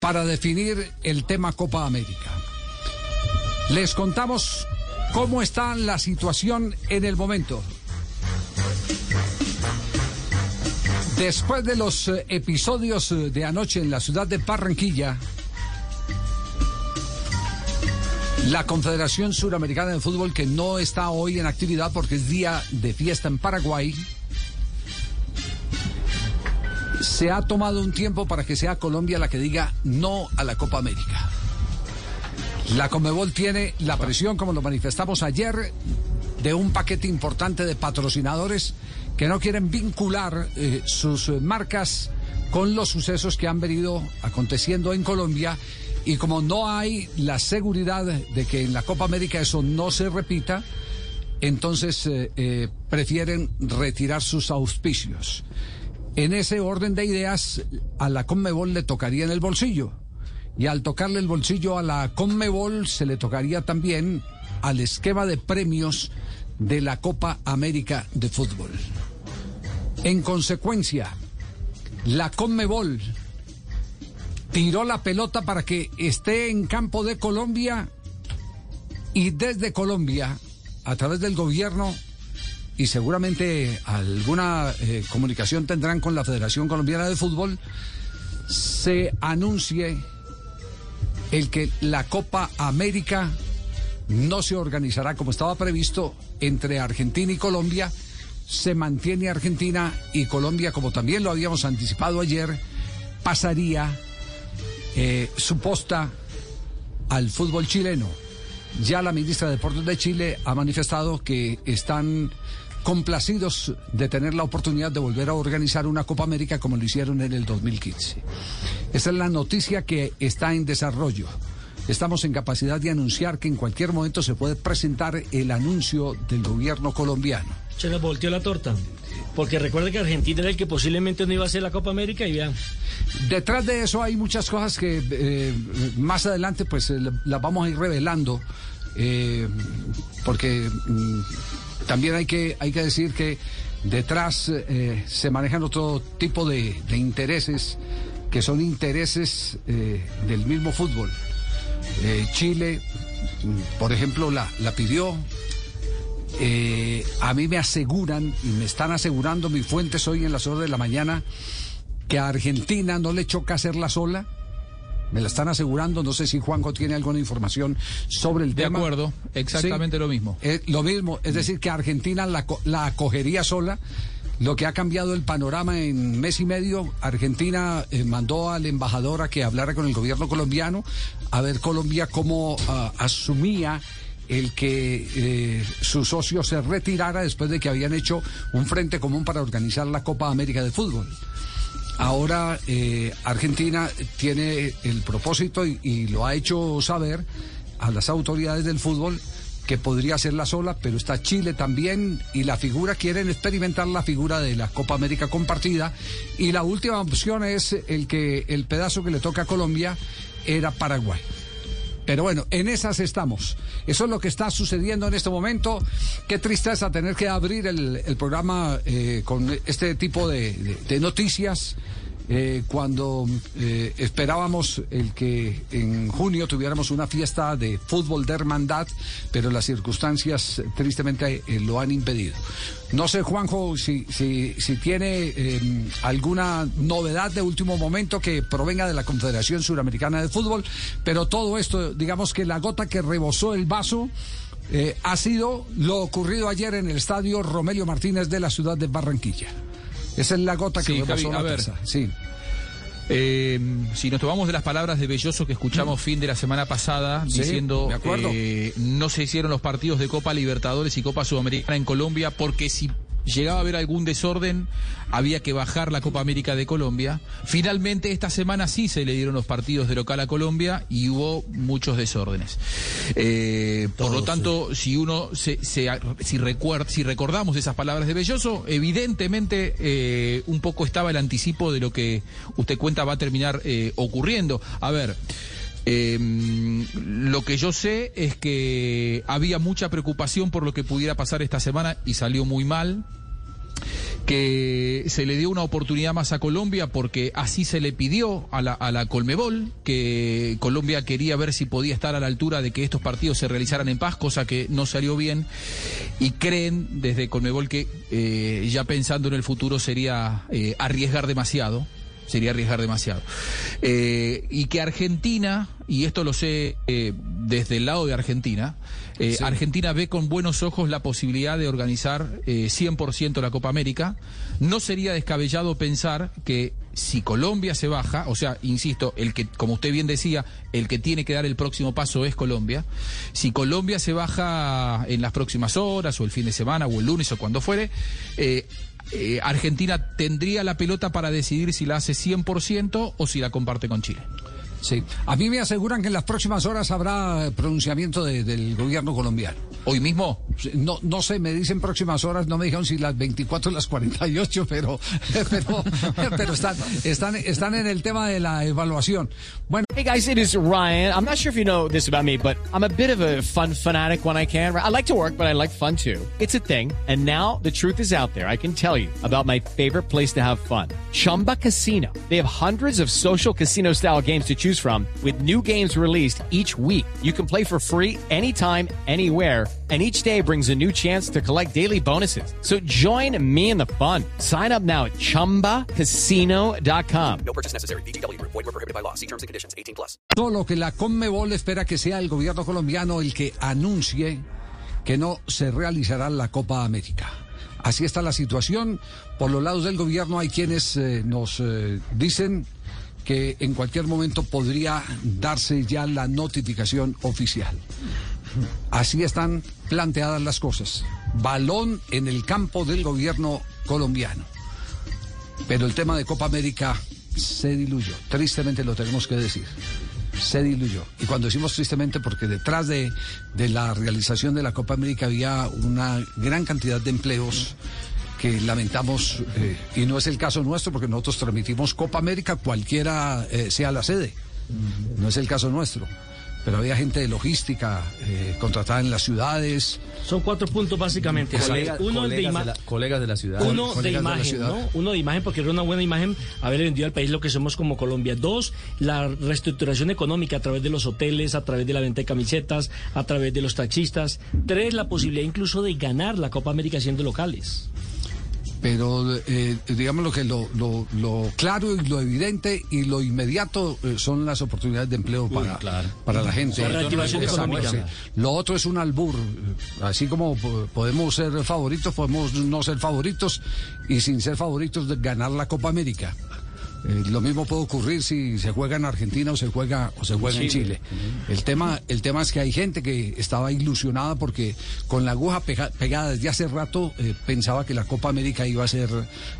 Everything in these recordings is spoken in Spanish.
Para definir el tema Copa América, les contamos cómo está la situación en el momento. Después de los eh, episodios eh, de anoche en la ciudad de Barranquilla, la Confederación Suramericana de Fútbol, que no está hoy en actividad porque es día de fiesta en Paraguay, se ha tomado un tiempo para que sea Colombia la que diga no a la Copa América. La Comebol tiene la presión, como lo manifestamos ayer, de un paquete importante de patrocinadores que no quieren vincular eh, sus eh, marcas con los sucesos que han venido aconteciendo en Colombia y como no hay la seguridad de que en la Copa América eso no se repita, entonces eh, prefieren retirar sus auspicios. En ese orden de ideas, a la Conmebol le tocaría en el bolsillo. Y al tocarle el bolsillo a la Conmebol, se le tocaría también al esquema de premios de la Copa América de Fútbol. En consecuencia, la Conmebol tiró la pelota para que esté en campo de Colombia y desde Colombia, a través del gobierno, y seguramente alguna eh, comunicación tendrán con la Federación Colombiana de Fútbol, se anuncie el que la Copa América no se organizará como estaba previsto entre Argentina y Colombia, se mantiene Argentina y Colombia, como también lo habíamos anticipado ayer, pasaría eh, su posta al fútbol chileno. Ya la ministra de Deportes de Chile ha manifestado que están complacidos de tener la oportunidad de volver a organizar una Copa América como lo hicieron en el 2015. Esa es la noticia que está en desarrollo. Estamos en capacidad de anunciar que en cualquier momento se puede presentar el anuncio del gobierno colombiano. Se nos volteó la torta. Porque recuerde que Argentina era el que posiblemente no iba a hacer la Copa América y vean. Detrás de eso hay muchas cosas que eh, más adelante pues eh, las vamos a ir revelando. Eh, porque mm, también hay que, hay que decir que detrás eh, se manejan otro tipo de, de intereses que son intereses eh, del mismo fútbol. Eh, Chile, por ejemplo, la, la pidió. A mí me aseguran y me están asegurando mis fuentes hoy en las horas de la mañana que a Argentina no le choca hacerla sola. Me la están asegurando, no sé si Juanjo tiene alguna información sobre el De tema. acuerdo, exactamente lo mismo. Eh, lo mismo, es decir, que Argentina la, la acogería sola. Lo que ha cambiado el panorama en mes y medio, Argentina eh, mandó al embajador a que hablara con el gobierno colombiano, a ver Colombia cómo ah, asumía el que eh, su socio se retirara después de que habían hecho un frente común para organizar la Copa América de Fútbol. Ahora eh, Argentina tiene el propósito y, y lo ha hecho saber a las autoridades del fútbol que podría hacerla sola, pero está Chile también y la figura, quieren experimentar la figura de la Copa América compartida y la última opción es el que el pedazo que le toca a Colombia era Paraguay. Pero bueno, en esas estamos. Eso es lo que está sucediendo en este momento. Qué tristeza tener que abrir el, programa eh, con este tipo de noticias. Eh, cuando eh, esperábamos el que en junio tuviéramos una fiesta de fútbol de hermandad, pero las circunstancias tristemente eh, lo han impedido. No sé, Juanjo, si, si, si tiene eh, alguna novedad de último momento que provenga de la Confederación Suramericana de Fútbol, pero todo esto, digamos que la gota que rebosó el vaso eh, ha sido lo ocurrido ayer en el estadio Romelio Martínez de la ciudad de Barranquilla. Esa es la gota que Sí, Javi, la a ver. Sí. Eh, si nos tomamos de las palabras de Belloso que escuchamos fin de la semana pasada, Sí, diciendo eh, no se hicieron los partidos de Copa Libertadores y Copa Sudamericana en Colombia porque si llegaba a haber algún desorden, había que bajar la Copa América de Colombia. Finalmente, esta semana sí se le dieron los partidos de local a Colombia y hubo muchos desórdenes. Eh, por lo tanto, si uno se, se- si, recuer- si recordamos esas palabras de Belloso, evidentemente eh, un poco estaba el anticipo de lo que usted cuenta va a terminar eh, ocurriendo. A ver. Eh, lo que yo sé es que había mucha preocupación por lo que pudiera pasar esta semana y salió muy mal que se le dio una oportunidad más a Colombia porque así se le pidió a la, a la Colmebol, que Colombia quería ver si podía estar a la altura de que estos partidos se realizaran en paz, cosa que no salió bien, y creen desde Colmebol que eh, ya pensando en el futuro sería eh, arriesgar demasiado sería arriesgar demasiado. Eh, y que Argentina, y esto lo sé eh, desde el lado de Argentina, eh, Argentina ve con buenos ojos la posibilidad de organizar eh, 100% la Copa América. No sería descabellado pensar que si Colombia se baja, o sea, insisto, el que, como usted bien decía, el que tiene que dar el próximo paso es Colombia. Si Colombia se baja en las próximas horas, o el fin de semana, o el lunes, o cuando fuere, eh, eh, Argentina tendría la pelota para decidir si la hace 100% o si la comparte con Chile. Sí. A mí me aseguran que en las próximas horas habrá pronunciamiento de- del gobierno colombiano. ¿Hoy mismo? No, no sé, me dicen próximas horas, no me dijeron si las 24 o las 48, pero, pero, pero están, están, están en el tema de la evaluación. Bueno, Hey guys, it is Ryan. I'm not sure if you know this about me, but I'm a bit of a fun fanatic when I can. I like to work, but I like fun too. It's a thing. And now the truth is out there. I can tell you about my favorite place to have fun. Chumba Casino. They have hundreds of social casino style games to choose from with new games released each week. You can play for free anytime, anywhere. And each day brings a new chance to collect daily bonuses. So join me in the fun. Sign up now at chumbacasino.com. todo lo que la Conmebol espera que sea el gobierno colombiano el que anuncie que no se realizará la Copa América. Así está la situación. Por los lados del gobierno hay quienes eh, nos eh, dicen que en cualquier momento podría darse ya la notificación oficial. Así están planteadas las cosas. Balón en el campo del gobierno colombiano. Pero el tema de Copa América se diluyó. Tristemente lo tenemos que decir. Se diluyó. Y cuando decimos tristemente, porque detrás de, de la realización de la Copa América había una gran cantidad de empleos que lamentamos, eh, y no es el caso nuestro, porque nosotros transmitimos Copa América cualquiera eh, sea la sede. No es el caso nuestro. Pero había gente de logística eh, contratada en las ciudades. Son cuatro puntos básicamente. Colega- uno de de la, colegas de la ciudad. Uno de imagen. Uno de imagen porque era una buena imagen haber vendido al país lo que somos como Colombia. Dos, la reestructuración económica a través de los hoteles, a través de la venta de camisetas, a través de los taxistas. Tres, la posibilidad incluso de ganar la Copa América siendo locales. Pero eh, digamos lo que lo, lo- lo claro y lo evidente y lo inmediato eh, son las oportunidades de empleo para, para la gente. La reactivación Exacto, económica. sí. Lo otro es un albur. Así como po- podemos ser favoritos, podemos no ser favoritos y sin ser favoritos de ganar la Copa América. Eh, lo mismo puede ocurrir si se juega en Argentina o se juega o se juega en Chile. El tema, el tema es que hay gente que estaba ilusionada porque con la aguja pega- pegada desde hace rato eh, pensaba que la Copa América iba a ser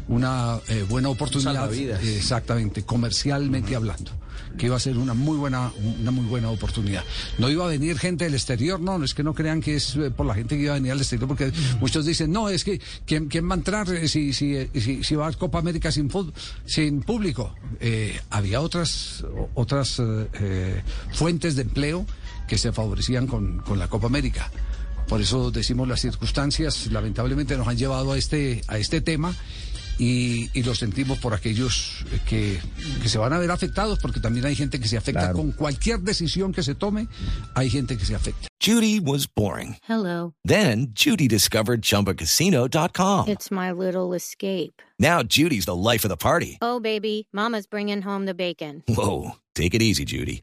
una eh, buena oportunidad, exactamente, comercialmente hablando, que iba a ser una muy buena, una muy buena oportunidad. No iba a venir gente del exterior, no, no es que no crean que es eh, por la gente que iba a venir al exterior, porque muchos dicen, no, es que ¿quién, quién va a entrar eh, si, si, eh, si, si va a Copa América sin, fut- sin público? Eh, había otras, otras eh, fuentes de empleo que se favorecían con, con la Copa América. Por eso decimos las circunstancias, lamentablemente nos han llevado a este, a este tema y, y lo sentimos por aquellos eh, que, que se van a ver afectados, porque también hay gente que se afecta con cualquier decisión que se tome, hay gente que se afecta. Judy was boring. Hello. Then Judy discovered ChumbaCasino.com. It's my little escape. Now Judy's the life of the party. Oh, baby, Mama's bringing home the bacon. Whoa, take it easy, Judy.